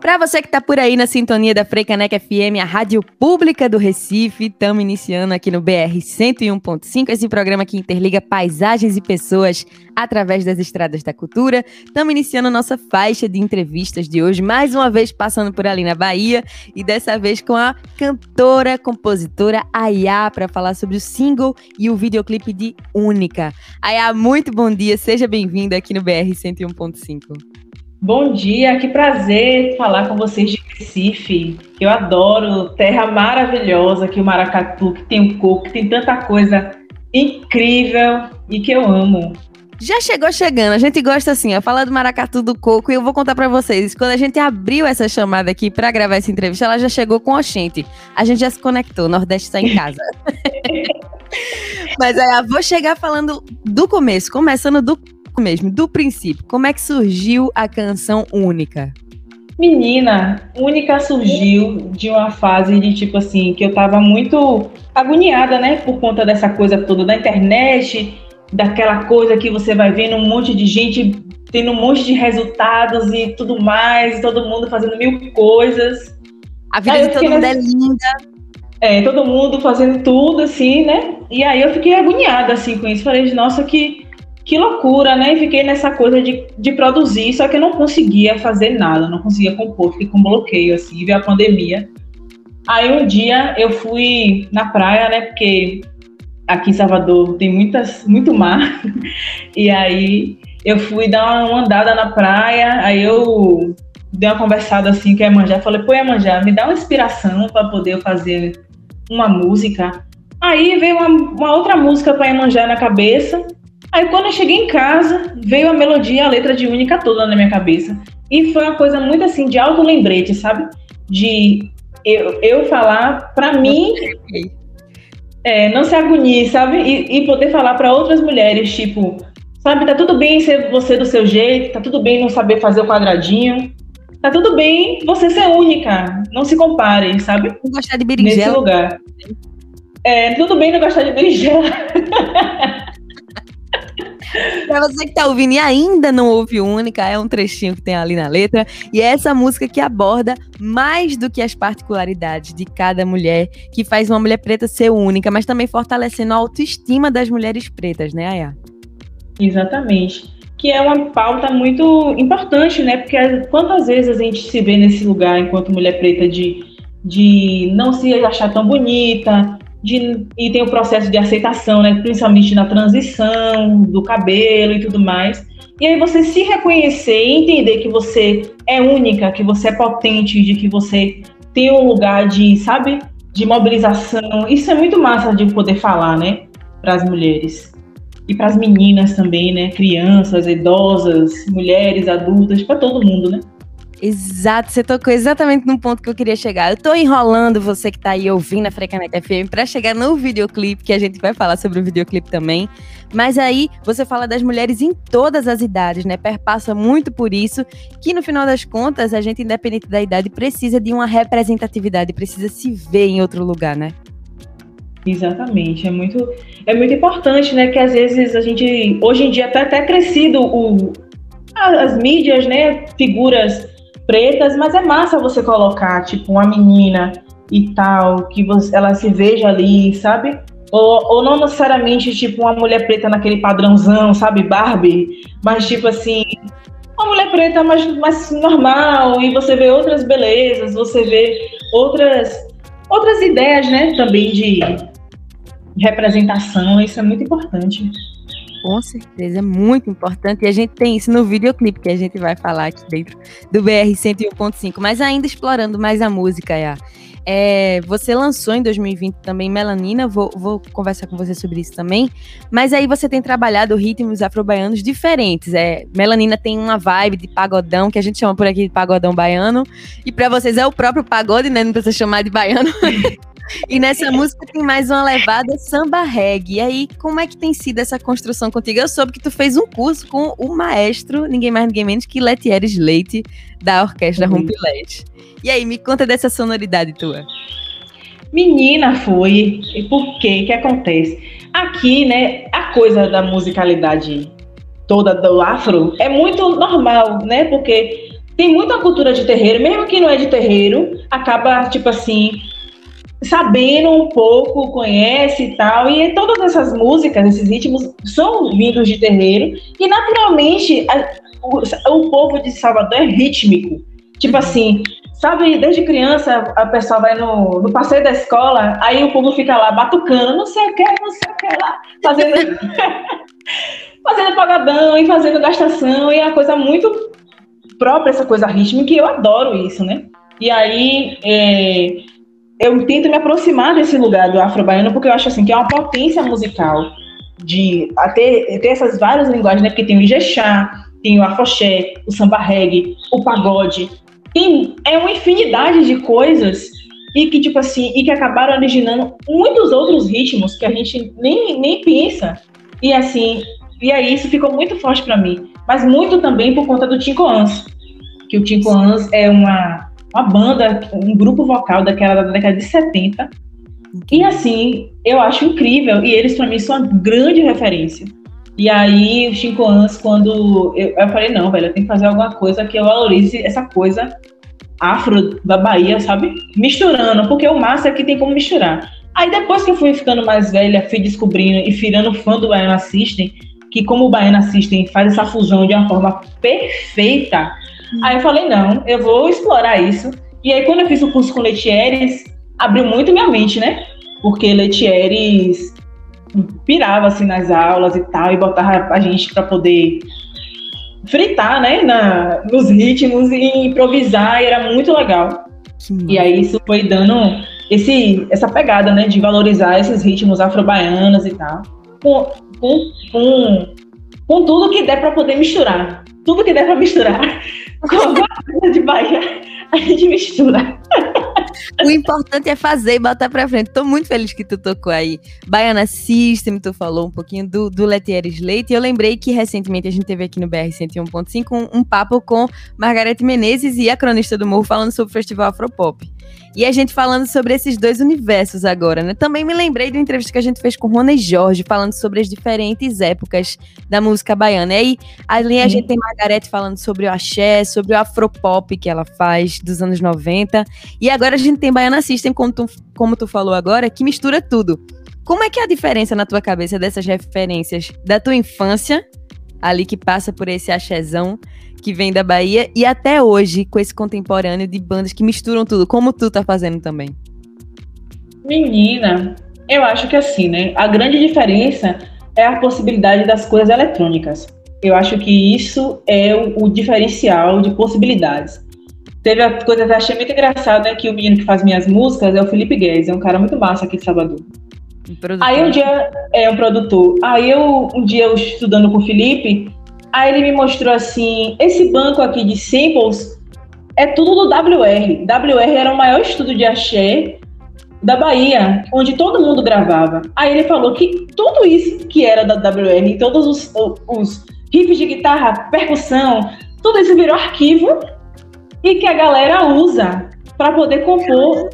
Para você que está por aí na sintonia da Freicaneca FM, a rádio pública do Recife, estamos iniciando aqui no BR 101.5, esse programa que interliga paisagens e pessoas através das estradas da cultura. Estamos iniciando nossa faixa de entrevistas de hoje, mais uma vez passando por ali na Bahia, e dessa vez com a cantora, compositora Ayá, para falar sobre o single e o videoclipe de Única. Ayá, muito bom dia, seja bem-vinda aqui no BR 101.5. Bom dia, que prazer falar com vocês de Recife. Eu adoro terra maravilhosa, que o Maracatu, que tem o coco, que tem tanta coisa incrível e que eu amo. Já chegou chegando, a gente gosta assim, a falar do maracatu do coco e eu vou contar para vocês. Quando a gente abriu essa chamada aqui para gravar essa entrevista, ela já chegou com a gente. A gente já se conectou, Nordeste está em casa. Mas aí, vou chegar falando do começo, começando do mesmo, do princípio. Como é que surgiu a canção Única? Menina, Única surgiu de uma fase de tipo assim, que eu tava muito agoniada, né? Por conta dessa coisa toda da internet, daquela coisa que você vai vendo um monte de gente tendo um monte de resultados e tudo mais, e todo mundo fazendo mil coisas. A vida de todo mundo é linda. É, todo mundo fazendo tudo, assim, né? E aí eu fiquei agoniada, assim, com isso. Falei, nossa, que que loucura, né? E fiquei nessa coisa de, de produzir, só que eu não conseguia fazer nada, não conseguia compor, fiquei com bloqueio, assim, veio a pandemia. Aí um dia eu fui na praia, né? Porque aqui em Salvador tem muitas, muito mar, e aí eu fui dar uma andada na praia, aí eu dei uma conversada assim com a Emanjá, falei, pô, Emanjá, me dá uma inspiração para poder fazer uma música. Aí veio uma, uma outra música para Emanjá na cabeça, Aí quando eu cheguei em casa, veio a melodia, a letra de única toda na minha cabeça. E foi uma coisa muito assim, de alto lembrete, sabe? De eu, eu falar para mim, é, não se agonie, sabe? E, e poder falar para outras mulheres, tipo, sabe, tá tudo bem ser você do seu jeito, tá tudo bem não saber fazer o quadradinho, tá tudo bem você ser única, não se compare, sabe? Não gostar de berinjela. Nesse lugar. É, tudo bem não gostar de berinjela. pra você que tá ouvindo e ainda não ouve Única, é um trechinho que tem ali na letra. E é essa música que aborda mais do que as particularidades de cada mulher, que faz uma mulher preta ser única, mas também fortalecendo a autoestima das mulheres pretas, né, Aya? Exatamente. Que é uma pauta muito importante, né? Porque quantas vezes a gente se vê nesse lugar enquanto mulher preta de, de não se achar tão bonita, de, e tem o processo de aceitação, né, principalmente na transição do cabelo e tudo mais. E aí você se reconhecer e entender que você é única, que você é potente, de que você tem um lugar de, sabe, de mobilização. Isso é muito massa de poder falar, né, para as mulheres. E para as meninas também, né, crianças, idosas, mulheres, adultas, para todo mundo, né? Exato, você tocou exatamente no ponto que eu queria chegar. Eu tô enrolando você que tá aí ouvindo a Frecaneta FM para chegar no videoclipe, que a gente vai falar sobre o videoclipe também. Mas aí você fala das mulheres em todas as idades, né? Perpassa muito por isso, que no final das contas, a gente, independente da idade, precisa de uma representatividade, precisa se ver em outro lugar, né? Exatamente, é muito, é muito importante, né? Que às vezes a gente, hoje em dia, tá até crescido o, as mídias, né? Figuras pretas, mas é massa você colocar, tipo, uma menina e tal, que você, ela se veja ali, sabe? Ou, ou não necessariamente, tipo, uma mulher preta naquele padrãozão, sabe? Barbie, mas, tipo assim, uma mulher preta mais, mais normal, e você vê outras belezas, você vê outras, outras ideias, né, também de representação, isso é muito importante. Com certeza, é muito importante. E a gente tem isso no videoclipe que a gente vai falar aqui dentro do BR 101.5. Mas ainda explorando mais a música, já. É, você lançou em 2020 também Melanina, vou, vou, conversar com você sobre isso também. Mas aí você tem trabalhado ritmos afro-baianos diferentes. É, Melanina tem uma vibe de pagodão, que a gente chama por aqui de pagodão baiano. E para vocês é o próprio pagode, né? Não precisa chamar de baiano. E nessa música tem mais uma levada samba reggae. E aí, como é que tem sido essa construção contigo? Eu soube que tu fez um curso com o maestro, ninguém mais, ninguém menos que Letieres Leite, da Orquestra uhum. Rumpilés. E aí, me conta dessa sonoridade tua. Menina, foi. E por quê? O que acontece? Aqui, né, a coisa da musicalidade toda do afro é muito normal, né? Porque tem muita cultura de terreiro, mesmo quem não é de terreiro, acaba, tipo assim, sabendo um pouco, conhece e tal. E todas essas músicas, esses ritmos, são vindos de terreiro. E naturalmente, a, o, o, povo de Salvador é rítmico. Tipo uhum. assim, sabe, desde criança a pessoa vai no, no passeio da escola, aí o povo fica lá batucando, não sei o que, não sei o que lá, fazendo. fazendo pagadão e fazendo gastação, e é uma coisa muito própria, essa coisa rítmica, e eu adoro isso, né? E aí, é, eu tento me aproximar desse lugar do afro-baiano, porque eu acho assim que é uma potência musical de até ter essas várias linguagens, né? Porque tem o Ijexá, tem o afoxé, o samba reggae, o pagode. Tem, é uma infinidade de coisas e que, tipo assim, e que acabaram originando muitos outros ritmos que a gente nem, nem pensa. E assim, e aí isso ficou muito forte para mim. Mas muito também por conta do Tinko Ans, que o Tinko Ans é uma uma banda, um grupo vocal daquela da década de 70. E assim, eu acho incrível. E eles, para mim, são uma grande referência. E aí, os cinco anos, quando eu, eu falei, não, velho, eu tenho que fazer alguma coisa que eu valorize essa coisa afro da Bahia, sabe? Misturando, porque o massa que tem como misturar. Aí depois que eu fui ficando mais velha, fui descobrindo e virando fã do Baiana System, que como o Baiana System faz essa fusão de uma forma perfeita, Aí eu falei, não, eu vou explorar isso. E aí, quando eu fiz o curso com Letieres, abriu muito minha mente, né? Porque Letieres pirava assim nas aulas e tal, e botava a gente para poder fritar, né, na, nos ritmos e improvisar, e era muito legal. Sim. E aí isso foi dando esse, essa pegada, né, de valorizar esses ritmos afro-baianos e tal, com, com, com, com tudo que der para poder misturar, tudo que der para misturar com de Bahia, a gente mistura. O importante é fazer e botar pra frente. Tô muito feliz que tu tocou aí. Baiana System, tu falou um pouquinho do, do Letieres Leite. E eu lembrei que recentemente a gente teve aqui no BR 101.5 um, um papo com Margarete Menezes e a cronista do Morro falando sobre o Festival Afropop. E a gente falando sobre esses dois universos agora, né? Também me lembrei de uma entrevista que a gente fez com Rony Jorge, falando sobre as diferentes épocas da música baiana. E aí, ali a gente tem Margarete falando sobre o axé, sobre o afropop que ela faz dos anos 90. E agora a gente tem Baiana System, como tu, como tu falou agora, que mistura tudo. Como é que é a diferença na tua cabeça dessas referências da tua infância, ali que passa por esse axézão, que vem da Bahia e até hoje com esse contemporâneo de bandas que misturam tudo, como tu tá fazendo também? Menina, eu acho que assim, né? A grande diferença é a possibilidade das coisas eletrônicas. Eu acho que isso é o, o diferencial de possibilidades. Teve a coisa que eu achei muito engraçada, né, que o menino que faz minhas músicas é o Felipe Guedes, é um cara muito massa aqui de Salvador. Um Aí um dia, é um produtor. Aí eu, um dia eu estudando com o Felipe, Aí ele me mostrou assim: esse banco aqui de samples é tudo do WR. WR era o maior estudo de axé da Bahia, onde todo mundo gravava. Aí ele falou que tudo isso que era da WR, todos os, os riffs de guitarra, percussão, tudo isso virou arquivo e que a galera usa para poder compor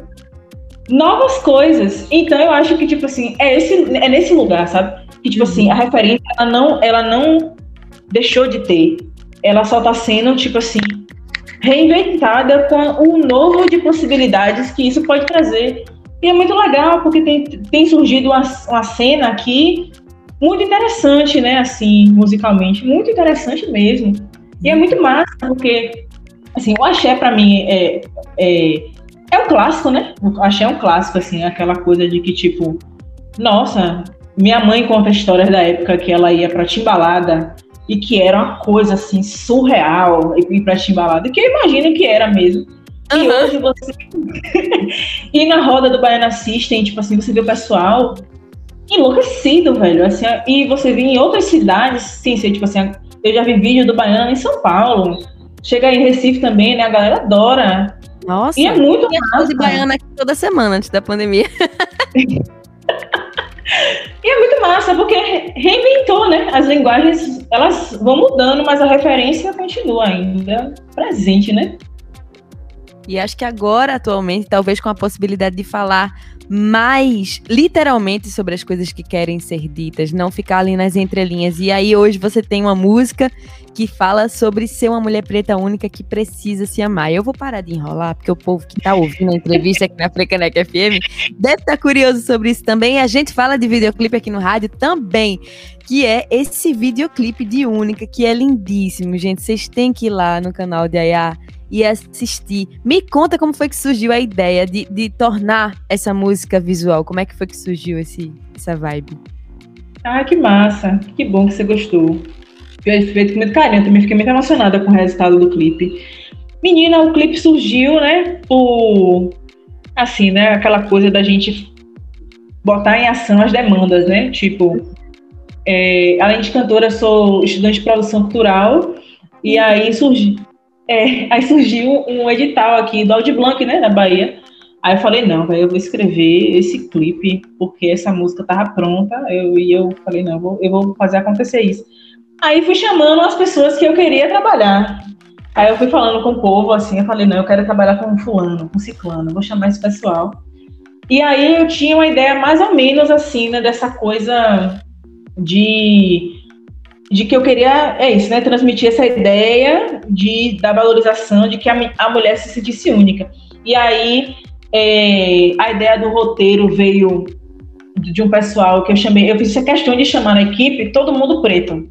novas coisas. Então eu acho que tipo assim, é esse é nesse lugar, sabe? Que tipo assim, a referência ela não ela não deixou de ter. Ela só está sendo, tipo assim, reinventada com um novo de possibilidades que isso pode trazer. E é muito legal, porque tem, tem surgido uma, uma cena aqui muito interessante, né, assim, musicalmente, muito interessante mesmo. E é muito massa, porque, assim, o axé para mim é, é, é um clássico, né? O axé é um clássico, assim, aquela coisa de que, tipo, nossa, minha mãe conta histórias da época que ela ia pra Timbalada e que era uma coisa assim surreal ir pra Timbalada, que eu imagino que era mesmo. Uhum. E hoje você. e na roda do Baiana System, tipo assim, você vê o pessoal enlouquecido, velho. Assim, e você vê em outras cidades, sim, ser, tipo assim, eu já vi vídeo do Baiana em São Paulo. Chega em Recife também, né? A galera adora. Nossa, e é muito massa. de Baiana aqui toda semana antes da pandemia. E é muito massa, porque reinventou, né? As linguagens, elas vão mudando, mas a referência continua ainda presente, né? E acho que agora, atualmente, talvez com a possibilidade de falar mais literalmente sobre as coisas que querem ser ditas, não ficar ali nas entrelinhas. E aí hoje você tem uma música que fala sobre ser uma mulher preta única que precisa se amar. Eu vou parar de enrolar, porque o povo que tá ouvindo a entrevista aqui na Frecanec FM deve estar tá curioso sobre isso também. A gente fala de videoclipe aqui no rádio também, que é esse videoclipe de Única, que é lindíssimo, gente. Vocês têm que ir lá no canal de Ayá e assistir. Me conta como foi que surgiu a ideia de, de tornar essa música visual. Como é que foi que surgiu esse, essa vibe? Ah, que massa. Que bom que você gostou. Feito com muito carinho. Também fiquei muito emocionada com o resultado do clipe. Menina, o clipe surgiu, né, por... Assim, né, aquela coisa da gente botar em ação as demandas, né? Tipo, é, além de cantora, sou estudante de produção cultural. E aí surgiu é, aí surgiu um edital aqui do Audi Blanc, né, na Bahia. Aí eu falei, não, eu vou escrever esse clipe, porque essa música tava pronta, eu, e eu falei, não, eu vou, eu vou fazer acontecer isso. Aí fui chamando as pessoas que eu queria trabalhar. Aí eu fui falando com o povo, assim, eu falei, não, eu quero trabalhar com fulano, com ciclano, vou chamar esse pessoal. E aí eu tinha uma ideia mais ou menos assim, né, dessa coisa de de que eu queria, é isso, né, transmitir essa ideia de, da valorização de que a, a mulher se sentisse única. E aí, é, a ideia do roteiro veio de um pessoal que eu chamei, eu fiz essa questão de chamar na equipe todo mundo preto.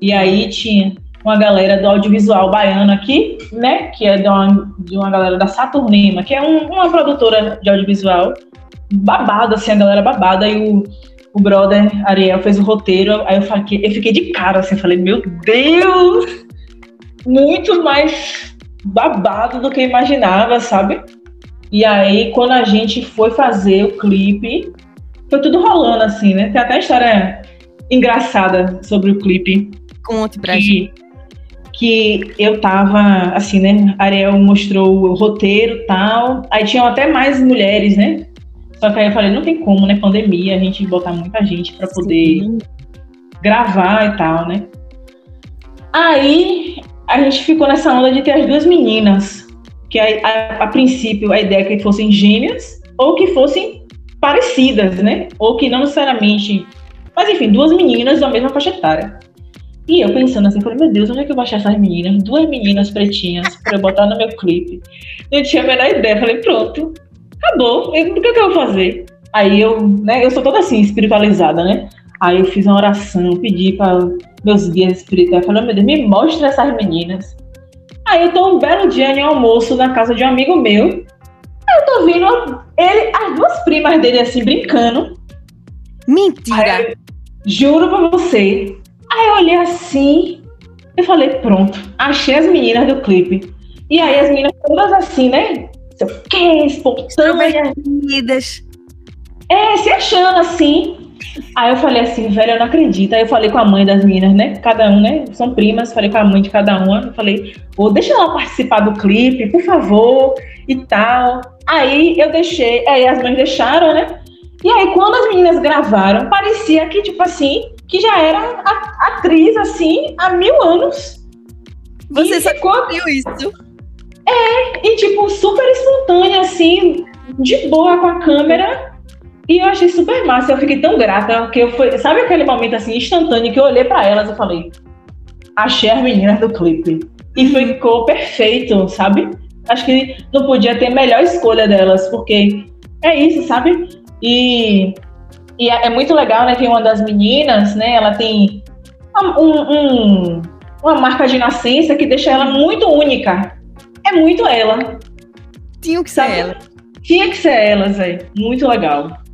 E aí tinha uma galera do audiovisual baiano aqui, né, que é de uma, de uma galera da Saturnima, que é um, uma produtora de audiovisual, babada, assim, a galera babada, e o o brother Ariel fez o roteiro, aí eu, fiquei, eu fiquei de cara, assim, falei, meu Deus! Muito mais babado do que eu imaginava, sabe? E aí, quando a gente foi fazer o clipe, foi tudo rolando, assim, né? Tem até história engraçada sobre o clipe. Conte pra que, gente. Que eu tava, assim, né? Ariel mostrou o roteiro e tal. Aí tinham até mais mulheres, né? Só que aí eu falei, não tem como, né? Pandemia, a gente botar muita gente para poder Sim. gravar e tal, né? Aí a gente ficou nessa onda de ter as duas meninas, que a, a, a princípio a ideia é que fossem gêmeas ou que fossem parecidas, né? Ou que não necessariamente. Mas enfim, duas meninas da mesma faixa etária. E eu pensando assim, falei, meu Deus, onde é que eu vou achar essas meninas? Duas meninas pretinhas para eu botar no meu clipe. Eu tinha a menor ideia, falei, pronto, acabou. o que, que eu vou fazer? Aí eu, né, eu sou toda assim, espiritualizada, né? Aí eu fiz uma oração, pedi para meus guias espirituais, falei, meu Deus, me mostra essas meninas. Aí eu tô um belo dia em almoço na casa de um amigo meu. Aí eu tô vendo ele, as duas primas dele assim, brincando. Mentira! Juro pra você. Aí eu olhei assim, eu falei, pronto, achei as meninas do clipe. E aí as meninas todas assim, né? Sei o quê, espontâneas. É, se achando assim. Aí eu falei assim, velho, eu não acredito. Aí eu falei com a mãe das meninas, né? Cada um, né? São primas, falei com a mãe de cada uma. Eu falei, ô, oh, deixa ela participar do clipe, por favor, e tal. Aí eu deixei, aí as mães deixaram, né? E aí, quando as meninas gravaram, parecia que, tipo assim, que já era atriz, assim, há mil anos. Você só ficou... isso? É, e tipo, super espontânea, assim, de boa com a câmera. E eu achei super massa. Eu fiquei tão grata que eu fui. Sabe aquele momento assim, instantâneo, que eu olhei para elas e falei, achei as meninas do clipe. E ficou perfeito, sabe? Acho que não podia ter melhor escolha delas, porque é isso, sabe? E, e é, é muito legal, né? Que uma das meninas, né? Ela tem um, um, uma marca de nascença que deixa ela muito única muito ela. Tinha que ser Sabe? ela. Tinha que ser ela, Zé. Muito legal.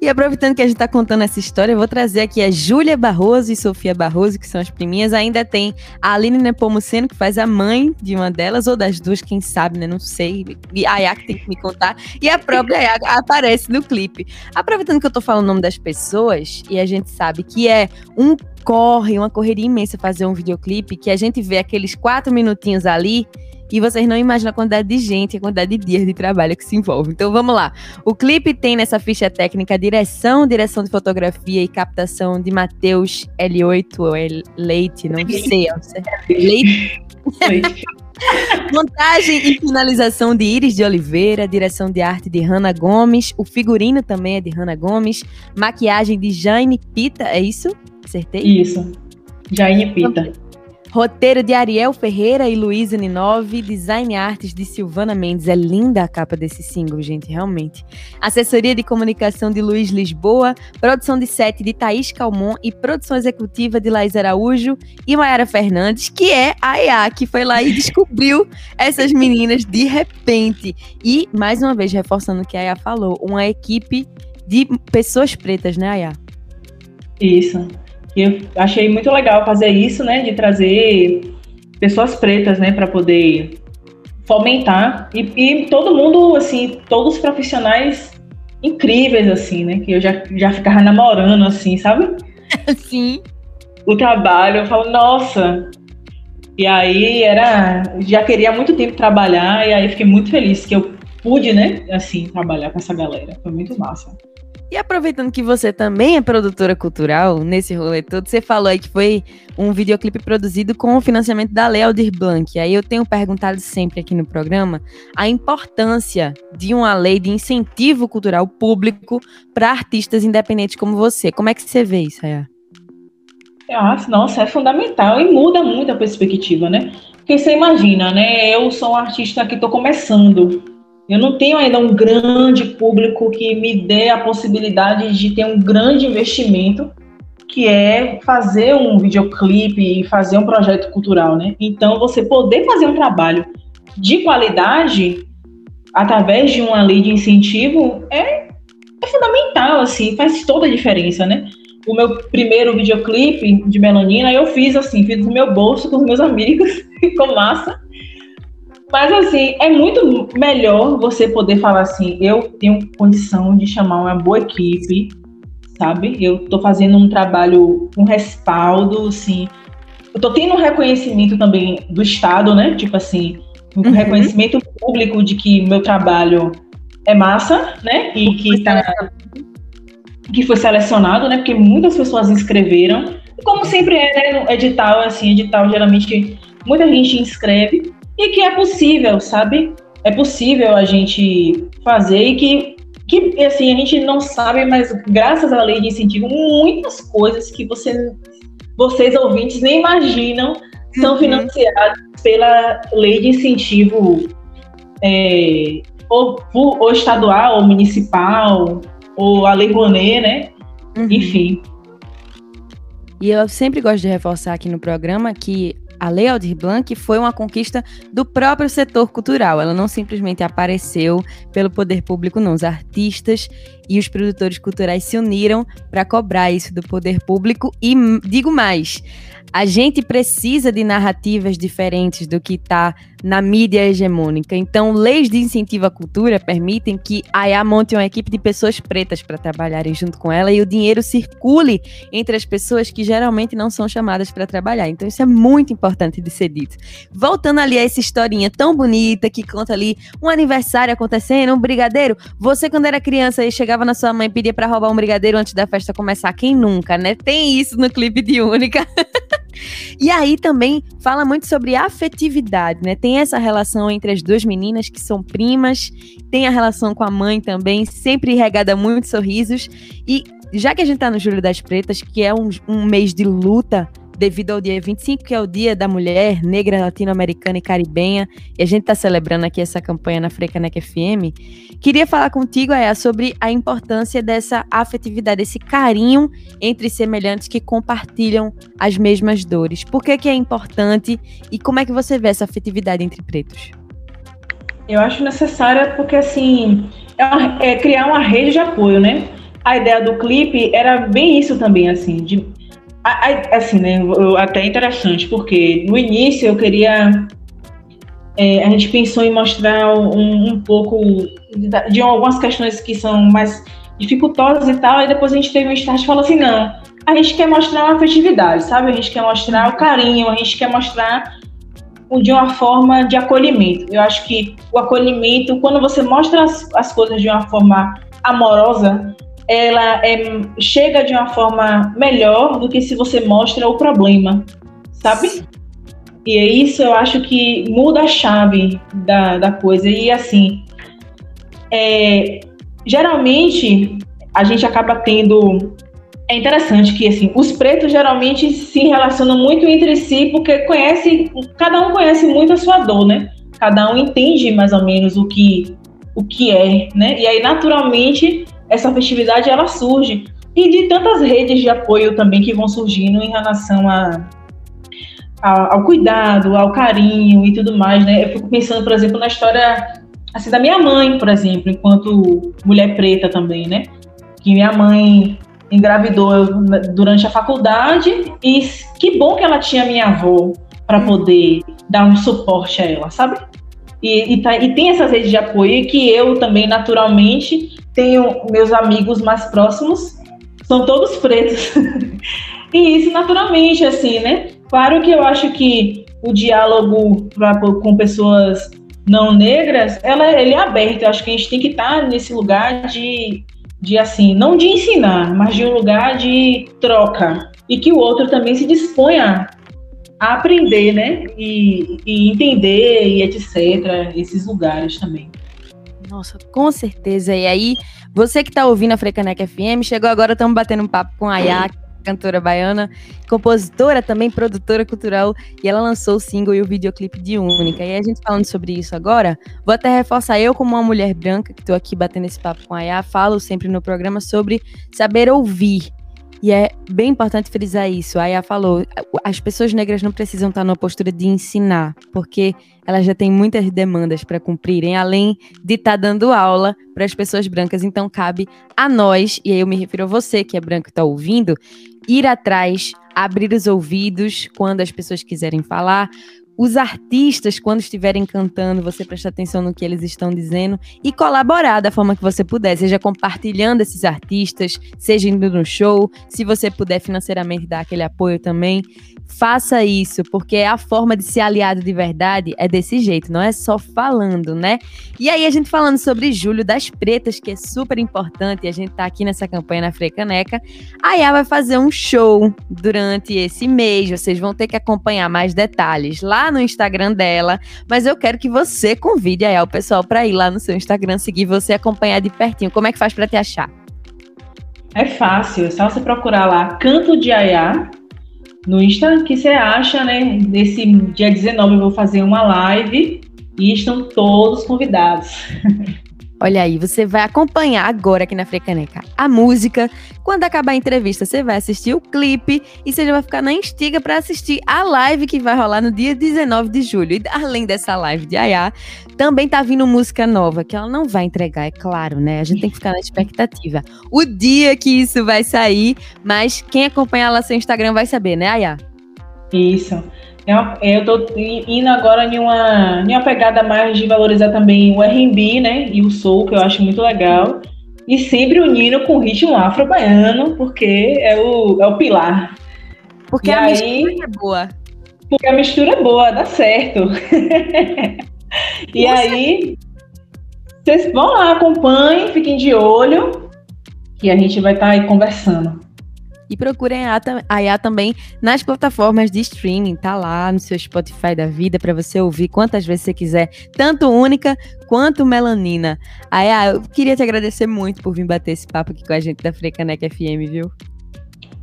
E aproveitando que a gente está contando essa história, eu vou trazer aqui a Júlia Barroso e Sofia Barroso, que são as priminhas. Ainda tem a Aline Nepomuceno, que faz a mãe de uma delas, ou das duas, quem sabe, né? Não sei. E a Ayaka tem que me contar. E a própria Ayaka aparece no clipe. Aproveitando que eu tô falando o nome das pessoas, e a gente sabe que é um corre, uma correria imensa fazer um videoclipe, que a gente vê aqueles quatro minutinhos ali e vocês não imaginam a quantidade de gente, a quantidade de dias de trabalho que se envolve. Então vamos lá. O clipe tem nessa ficha técnica direção, direção de fotografia e captação de Matheus L8 ou L Leite, não sei. Leite. Montagem e finalização de Iris de Oliveira, direção de arte de Hanna Gomes, o figurino também é de Hanna Gomes, maquiagem de Jane Pita, é isso? Acertei? Isso. Jane Pita. Roteiro de Ariel Ferreira e Luísa Ninove, design artes de Silvana Mendes. É linda a capa desse single, gente, realmente. Assessoria de comunicação de Luiz Lisboa, produção de set de Thaís Calmon e produção executiva de Laís Araújo e Mayara Fernandes, que é a EA, que foi lá e descobriu essas meninas de repente. E, mais uma vez, reforçando o que a EA falou, uma equipe de pessoas pretas, né, Aya? Isso. E eu achei muito legal fazer isso, né, de trazer pessoas pretas, né, para poder fomentar e, e, todo mundo, assim, todos os profissionais incríveis, assim, né, que eu já, já ficava namorando, assim, sabe? Sim. O trabalho, eu falo, nossa. E aí era, já queria há muito tempo trabalhar e aí fiquei muito feliz que eu pude, né, assim, trabalhar com essa galera. Foi muito massa. E aproveitando que você também é produtora cultural nesse rolê todo, você falou aí que foi um videoclipe produzido com o financiamento da Lei Aldir Blanc. Aí eu tenho perguntado sempre aqui no programa a importância de uma lei de incentivo cultural público para artistas independentes como você. Como é que você vê isso, Aya? Ah, nossa, é fundamental e muda muito a perspectiva, né? Porque você imagina, né? Eu sou um artista que estou começando. Eu não tenho ainda um grande público que me dê a possibilidade de ter um grande investimento, que é fazer um videoclipe e fazer um projeto cultural, né? Então, você poder fazer um trabalho de qualidade através de uma lei de incentivo é, é fundamental, assim, faz toda a diferença, né? O meu primeiro videoclipe de Melanina eu fiz assim, fiz no meu bolso com os meus amigos, ficou massa. Mas assim, é muito melhor você poder falar assim, eu tenho condição de chamar uma boa equipe, sabe? Eu estou fazendo um trabalho com um respaldo, assim. Eu estou tendo um reconhecimento também do Estado, né? Tipo assim, um uhum. reconhecimento público de que meu trabalho é massa, né? E que tá que foi selecionado, né? Porque muitas pessoas inscreveram. E como sempre é, né? No edital, assim, edital geralmente muita gente inscreve e que é possível, sabe? É possível a gente fazer e que, que assim, a gente não sabe, mas graças à lei de incentivo, muitas coisas que você, vocês ouvintes nem imaginam são uhum. financiadas pela lei de incentivo é, ou, ou, estadual, ou municipal, ou a lei Rouanet, né? Uhum. Enfim. E eu sempre gosto de reforçar aqui no programa que a Lei Aldir Blanc foi uma conquista do próprio setor cultural. Ela não simplesmente apareceu pelo poder público, não. Os artistas e os produtores culturais se uniram para cobrar isso do poder público. E digo mais, a gente precisa de narrativas diferentes do que está na mídia hegemônica. Então, leis de incentivo à cultura permitem que a IA monte uma equipe de pessoas pretas para trabalharem junto com ela e o dinheiro circule entre as pessoas que geralmente não são chamadas para trabalhar. Então, isso é muito importante de ser dito. Voltando ali a essa historinha tão bonita que conta ali um aniversário acontecendo, um brigadeiro. Você, quando era criança e chegava na sua mãe e pedia para roubar um brigadeiro antes da festa começar, quem nunca, né? Tem isso no clipe de Única. E aí também fala muito sobre afetividade, né? Tem essa relação entre as duas meninas que são primas, tem a relação com a mãe também, sempre regada muitos sorrisos. E já que a gente tá no Júlio das Pretas, que é um, um mês de luta devido ao dia 25, que é o Dia da Mulher Negra Latino-Americana e Caribenha, e a gente está celebrando aqui essa campanha na Frecanec FM. Queria falar contigo, Aya, sobre a importância dessa afetividade, esse carinho entre semelhantes que compartilham as mesmas dores. Por que, que é importante e como é que você vê essa afetividade entre pretos? Eu acho necessária porque, assim, é, uma, é criar uma rede de apoio, né? A ideia do clipe era bem isso também, assim, de Assim, né? Até interessante, porque no início eu queria. É, a gente pensou em mostrar um, um pouco de, de, algumas questões que são mais dificultosas e tal, e depois a gente teve um start e falou assim: não, a gente quer mostrar uma afetividade, sabe? A gente quer mostrar o carinho, a gente quer mostrar de uma forma de acolhimento. Eu acho que o acolhimento, quando você mostra as, as coisas de uma forma amorosa, ela é, chega de uma forma melhor do que se você mostra o problema, sabe? E é isso eu acho que muda a chave da, da coisa. E assim, é, geralmente a gente acaba tendo. É interessante que assim, os pretos geralmente se relacionam muito entre si porque conhece, cada um conhece muito a sua dor, né? Cada um entende mais ou menos o que o que é, né? E aí naturalmente essa festividade ela surge e de tantas redes de apoio também que vão surgindo em relação a, a, ao cuidado, ao carinho e tudo mais, né? Eu fico pensando, por exemplo, na história assim da minha mãe, por exemplo, enquanto mulher preta também, né? Que minha mãe engravidou durante a faculdade e que bom que ela tinha minha avó para poder dar um suporte a ela, sabe? E, e, tá, e, tem essas redes de apoio que eu também naturalmente tenho meus amigos mais próximos são todos pretos e isso naturalmente assim né claro que eu acho que o diálogo pra, com pessoas não negras, ela, ele é aberto. Eu acho que a gente tem que estar nesse lugar de, de, assim, não de ensinar, mas de um lugar de troca. E que o outro também se disponha a aprender, né? E, e entender e etc. Esses lugares também. Nossa, com certeza. E aí, você que está ouvindo a Frecaneca FM, chegou agora, estamos batendo um papo com a Ayaka, cantora baiana, compositora também, produtora cultural, e ela lançou o single e o videoclipe de Única. E a gente falando sobre isso agora, vou até reforçar, eu como uma mulher branca, que estou aqui batendo esse papo com a Ayá, falo sempre no programa sobre saber ouvir, e é bem importante frisar isso. A Aya falou: as pessoas negras não precisam estar numa postura de ensinar, porque elas já têm muitas demandas para cumprirem, além de estar tá dando aula para as pessoas brancas. Então, cabe a nós, e aí eu me refiro a você que é branco e está ouvindo, ir atrás, abrir os ouvidos quando as pessoas quiserem falar, os artistas, quando estiverem cantando, você presta atenção no que eles estão dizendo e colaborar da forma que você puder, seja compartilhando esses artistas, seja indo no show, se você puder financeiramente dar aquele apoio também. Faça isso, porque a forma de ser aliado de verdade é desse jeito, não é só falando, né? E aí, a gente falando sobre Julho das Pretas, que é super importante, e a gente tá aqui nessa campanha na Frecaneca. A Yá vai fazer um show durante esse mês, vocês vão ter que acompanhar mais detalhes lá no Instagram dela, mas eu quero que você convide a Yá, o pessoal, para ir lá no seu Instagram, seguir você acompanhar de pertinho. Como é que faz para te achar? É fácil, é só você procurar lá Canto de Ayá no Insta, que você acha, né? Nesse dia 19 eu vou fazer uma live e estão todos convidados. Olha aí, você vai acompanhar agora aqui na Frecaneca a música. Quando acabar a entrevista, você vai assistir o clipe e você já vai ficar na instiga para assistir a live que vai rolar no dia 19 de julho. E além dessa live de Ayá, também tá vindo música nova, que ela não vai entregar, é claro, né? A gente tem que ficar na expectativa. O dia que isso vai sair, mas quem acompanhar lá seu Instagram vai saber, né, Ayá? Isso. É eu tô indo agora em uma, em uma pegada mais de valorizar também o R&B, né, e o soul, que eu acho muito legal, e sempre unindo com o ritmo afro-baiano, porque é o, é o pilar. Porque e a aí, mistura é boa. Porque a mistura é boa, dá certo. e Nossa. aí, vocês vão lá, acompanhem, fiquem de olho, que a gente vai estar tá aí conversando. E procurem a IA também nas plataformas de streaming, tá lá no seu Spotify da vida para você ouvir quantas vezes você quiser, tanto única quanto melanina. Aya, eu queria te agradecer muito por vir bater esse papo aqui com a gente da Frecanec FM, viu?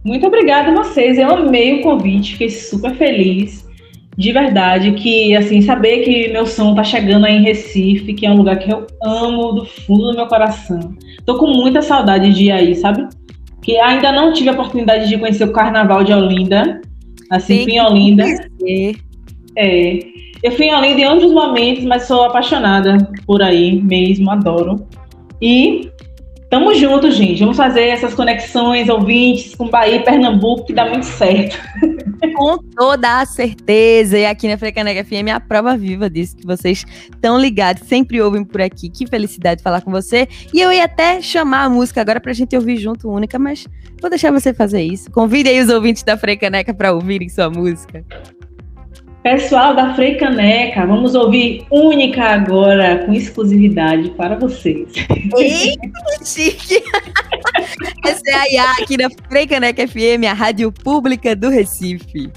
Muito obrigada a vocês, eu amei o convite, fiquei super feliz. De verdade, que assim, saber que meu som tá chegando aí em Recife, que é um lugar que eu amo do fundo do meu coração. Tô com muita saudade de ir aí, sabe? Que ainda não tive a oportunidade de conhecer o Carnaval de Olinda. Assim, fui em Olinda. É. Eu fui em Olinda em outros momentos, mas sou apaixonada por aí mesmo, adoro. E tamo junto, gente. Vamos fazer essas conexões ouvintes com Bahia e Pernambuco, que dá muito certo. Com toda a certeza. E aqui na Frecanega FM é a prova viva disso, que vocês estão ligados, sempre ouvem por aqui. Que felicidade falar com você. E eu ia até chamar a música agora pra gente ouvir junto, única, mas vou deixar você fazer isso. Convide aí os ouvintes da Frecaneca para ouvirem sua música. Pessoal da Freicaneca, vamos ouvir única agora, com exclusividade para vocês. Eita, chique! Essa é a Iá aqui na Freicaneca FM, a rádio pública do Recife.